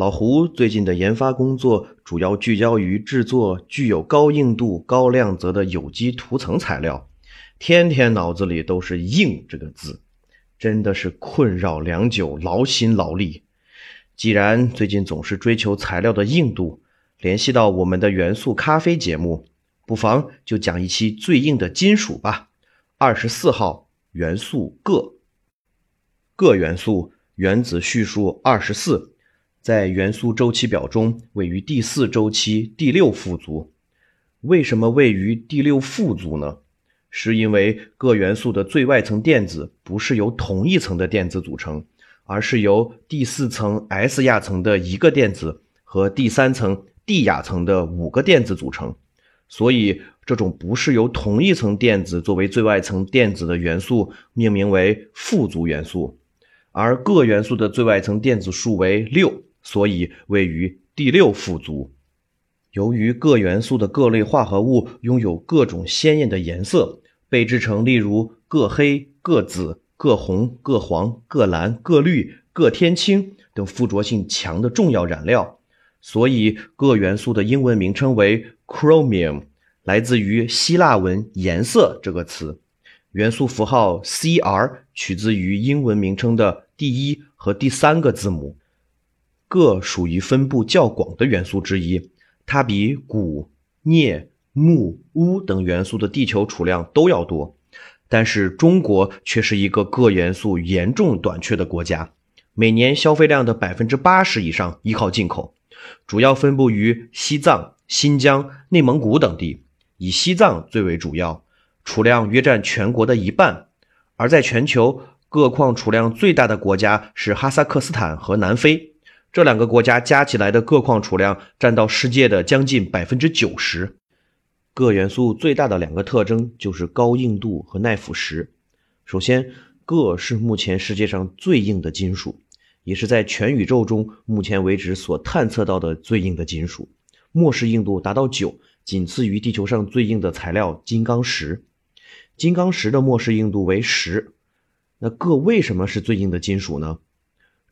老胡最近的研发工作主要聚焦于制作具有高硬度、高亮泽的有机涂层材料，天天脑子里都是“硬”这个字，真的是困扰良久，劳心劳力。既然最近总是追求材料的硬度，联系到我们的元素咖啡节目，不妨就讲一期最硬的金属吧。二十四号元素铬，铬元素原子序数二十四。在元素周期表中位于第四周期第六副族。为什么位于第六副族呢？是因为铬元素的最外层电子不是由同一层的电子组成，而是由第四层 s 亚层的一个电子和第三层 d 亚层的五个电子组成。所以，这种不是由同一层电子作为最外层电子的元素命名为副族元素。而铬元素的最外层电子数为六。所以位于第六副族。由于铬元素的各类化合物拥有各种鲜艳的颜色，被制成例如铬黑、铬紫、铬红、铬黄、铬蓝、铬绿、铬天青等附着性强的重要染料，所以铬元素的英文名称为 chromium，来自于希腊文“颜色”这个词。元素符号 Cr 取自于英文名称的第一和第三个字母。铬属于分布较广的元素之一，它比钴、镍、钼、钨等元素的地球储量都要多。但是中国却是一个铬元素严重短缺的国家，每年消费量的百分之八十以上依靠进口，主要分布于西藏、新疆、内蒙古等地，以西藏最为主要，储量约占全国的一半。而在全球，铬矿储量最大的国家是哈萨克斯坦和南非。这两个国家加起来的铬矿储量占到世界的将近百分之九十。铬元素最大的两个特征就是高硬度和耐腐蚀。首先，铬是目前世界上最硬的金属，也是在全宇宙中目前为止所探测到的最硬的金属，末世硬度达到九，仅次于地球上最硬的材料金刚石。金刚石的末世硬度为十。那铬为什么是最硬的金属呢？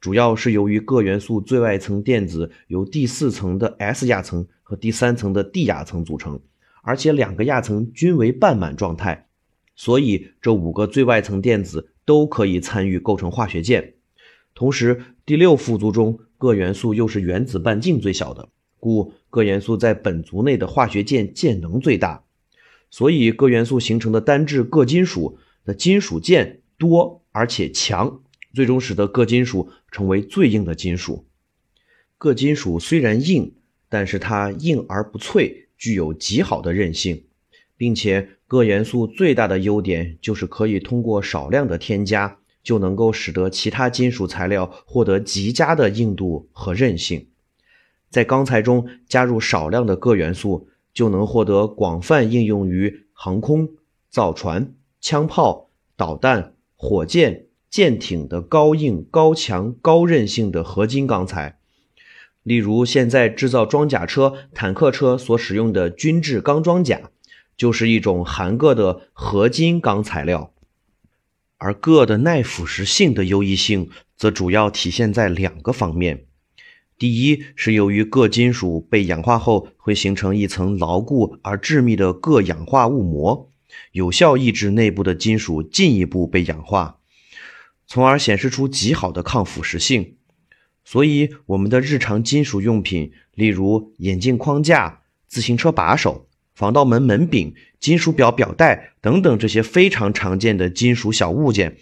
主要是由于铬元素最外层电子由第四层的 s 亚层和第三层的 d 亚层组成，而且两个亚层均为半满状态，所以这五个最外层电子都可以参与构成化学键。同时，第六副族中铬元素又是原子半径最小的，故铬元素在本族内的化学键键能最大，所以铬元素形成的单质铬金属的金属键多而且强。最终使得铬金属成为最硬的金属。铬金属虽然硬，但是它硬而不脆，具有极好的韧性，并且铬元素最大的优点就是可以通过少量的添加，就能够使得其他金属材料获得极佳的硬度和韧性。在钢材中加入少量的铬元素，就能获得广泛应用于航空、造船、枪炮、导弹、火箭。舰艇的高硬、高强、高韧性的合金钢材，例如现在制造装甲车、坦克车所使用的军制钢装甲，就是一种含铬的合金钢材料。而铬的耐腐蚀性的优异性，则主要体现在两个方面：第一，是由于铬金属被氧化后会形成一层牢固而致密的铬氧化物膜，有效抑制内部的金属进一步被氧化。从而显示出极好的抗腐蚀性，所以我们的日常金属用品，例如眼镜框架、自行车把手、防盗门门柄、金属表表带等等这些非常常见的金属小物件，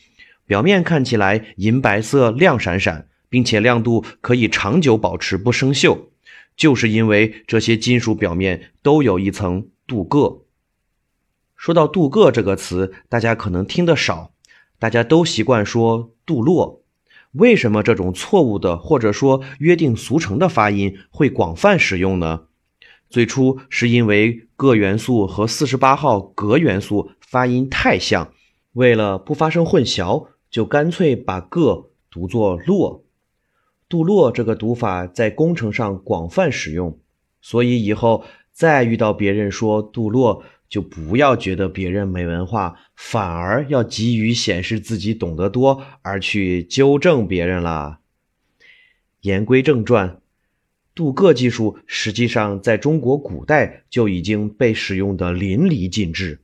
表面看起来银白色亮闪闪，并且亮度可以长久保持不生锈，就是因为这些金属表面都有一层镀铬。说到镀铬这个词，大家可能听得少。大家都习惯说杜洛，为什么这种错误的或者说约定俗成的发音会广泛使用呢？最初是因为铬元素和四十八号镉元素发音太像，为了不发生混淆，就干脆把铬读作铬。镀铬这个读法在工程上广泛使用，所以以后再遇到别人说杜洛，就不要觉得别人没文化，反而要急于显示自己懂得多，而去纠正别人啦。言归正传，镀铬技术实际上在中国古代就已经被使用的淋漓尽致。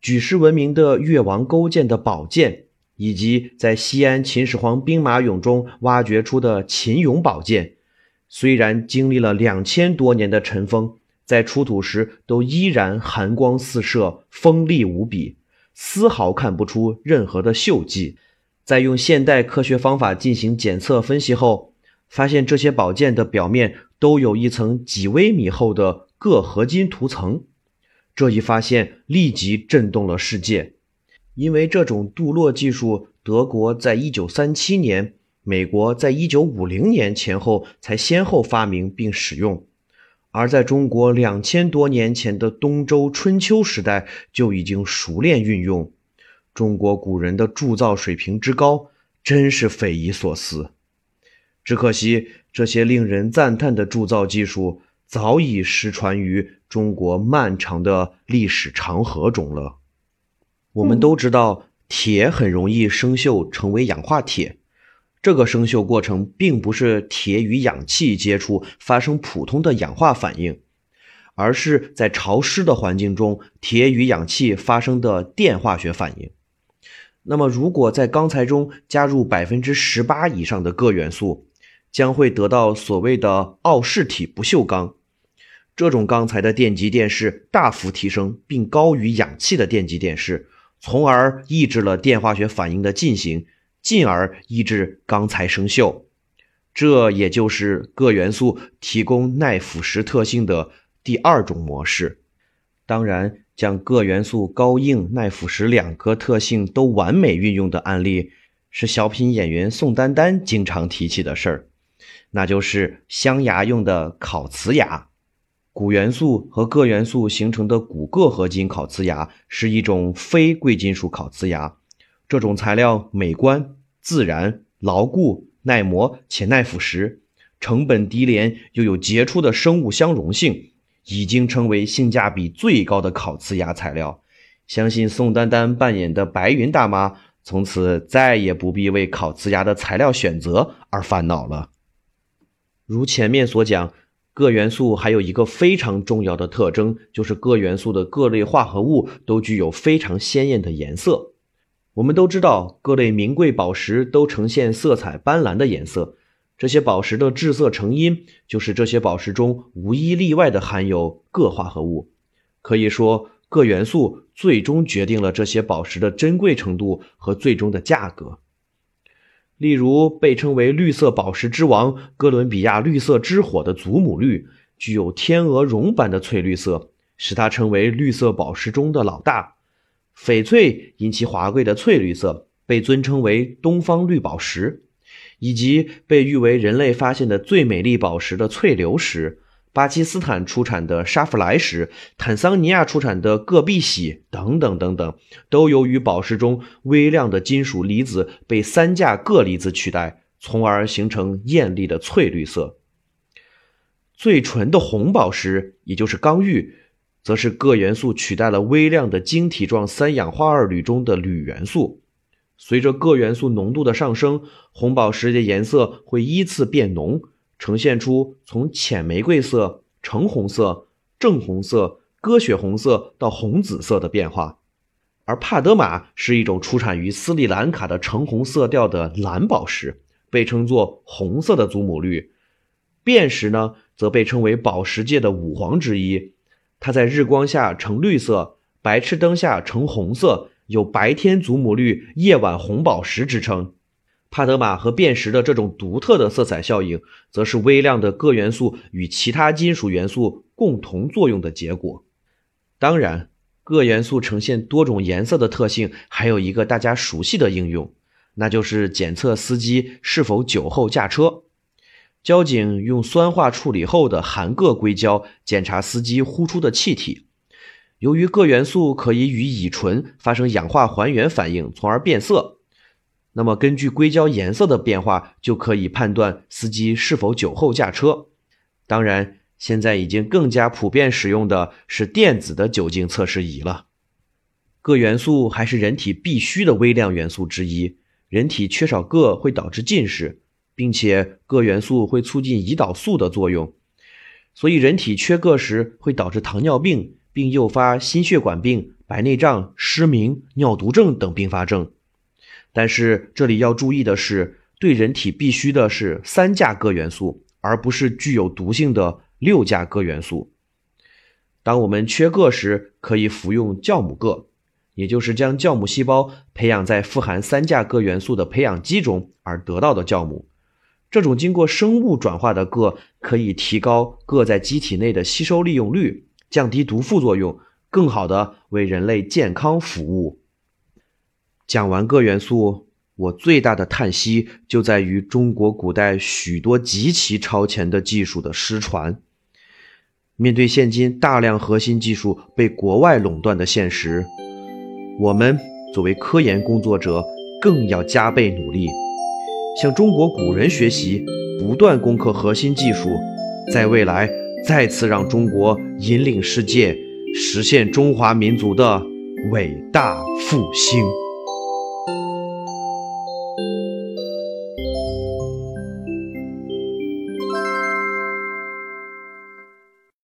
举世闻名的越王勾践的宝剑。以及在西安秦始皇兵马俑中挖掘出的秦俑宝剑，虽然经历了两千多年的尘封，在出土时都依然寒光四射、锋利无比，丝毫看不出任何的锈迹。在用现代科学方法进行检测分析后，发现这些宝剑的表面都有一层几微米厚的铬合金涂层。这一发现立即震动了世界。因为这种镀铬技术，德国在一九三七年，美国在一九五零年前后才先后发明并使用，而在中国两千多年前的东周春秋时代就已经熟练运用。中国古人的铸造水平之高，真是匪夷所思。只可惜，这些令人赞叹的铸造技术早已失传于中国漫长的历史长河中了。我们都知道，铁很容易生锈成为氧化铁。这个生锈过程并不是铁与氧气接触发生普通的氧化反应，而是在潮湿的环境中，铁与氧气发生的电化学反应。那么，如果在钢材中加入百分之十八以上的铬元素，将会得到所谓的奥氏体不锈钢。这种钢材的电极电势大幅提升，并高于氧气的电极电势。从而抑制了电化学反应的进行，进而抑制钢材生锈。这也就是铬元素提供耐腐蚀特性的第二种模式。当然，将铬元素高硬、耐腐蚀两个特性都完美运用的案例，是小品演员宋丹丹经常提起的事儿，那就是镶牙用的烤瓷牙。钴元素和铬元素形成的钴铬合金烤瓷牙是一种非贵金属烤瓷牙。这种材料美观、自然、牢固、耐磨且耐腐蚀，成本低廉又有杰出的生物相容性，已经成为性价比最高的烤瓷牙材料。相信宋丹丹扮演的白云大妈从此再也不必为烤瓷牙的材料选择而烦恼了。如前面所讲。铬元素还有一个非常重要的特征，就是铬元素的各类化合物都具有非常鲜艳的颜色。我们都知道，各类名贵宝石都呈现色彩斑斓的颜色，这些宝石的制色成因，就是这些宝石中无一例外的含有铬化合物。可以说，铬元素最终决定了这些宝石的珍贵程度和最终的价格。例如，被称为“绿色宝石之王”哥伦比亚绿色之火的祖母绿，具有天鹅绒般的翠绿色，使它成为绿色宝石中的老大。翡翠因其华贵的翠绿色，被尊称为“东方绿宝石”，以及被誉为人类发现的最美丽宝石的翠流石。巴基斯坦出产的沙弗莱石，坦桑尼亚出产的铬碧玺等等等等，都由于宝石中微量的金属离子被三价铬离子取代，从而形成艳丽的翠绿色。最纯的红宝石，也就是刚玉，则是铬元素取代了微量的晶体状三氧化二铝中的铝元素。随着铬元素浓度的上升，红宝石的颜色会依次变浓。呈现出从浅玫瑰色、橙红色、正红色、鸽血红色到红紫色的变化，而帕德玛是一种出产于斯里兰卡的橙红色调的蓝宝石，被称作“红色的祖母绿”。便石呢，则被称为宝石界的五皇之一，它在日光下呈绿色，白炽灯下呈红色，有“白天祖母绿，夜晚红宝石”之称。帕德玛和辨识的这种独特的色彩效应，则是微量的铬元素与其他金属元素共同作用的结果。当然，铬元素呈现多种颜色的特性，还有一个大家熟悉的应用，那就是检测司机是否酒后驾车。交警用酸化处理后的含铬硅胶检查司机呼出的气体，由于铬元素可以与乙醇发生氧化还原反应，从而变色。那么，根据硅胶颜色的变化，就可以判断司机是否酒后驾车。当然，现在已经更加普遍使用的是电子的酒精测试仪了。铬元素还是人体必需的微量元素之一，人体缺少铬会导致近视。并且铬元素会促进胰岛素的作用，所以人体缺铬时会导致糖尿病，并诱发心血管病、白内障、失明、尿毒症等并发症。但是这里要注意的是，对人体必须的是三价铬元素，而不是具有毒性的六价铬元素。当我们缺铬时，可以服用酵母铬，也就是将酵母细胞培养在富含三价铬元素的培养基中而得到的酵母。这种经过生物转化的铬可以提高铬在机体内的吸收利用率，降低毒副作用，更好的为人类健康服务。讲完铬元素，我最大的叹息就在于中国古代许多极其超前的技术的失传。面对现今大量核心技术被国外垄断的现实，我们作为科研工作者更要加倍努力。向中国古人学习，不断攻克核心技术，在未来再次让中国引领世界，实现中华民族的伟大复兴。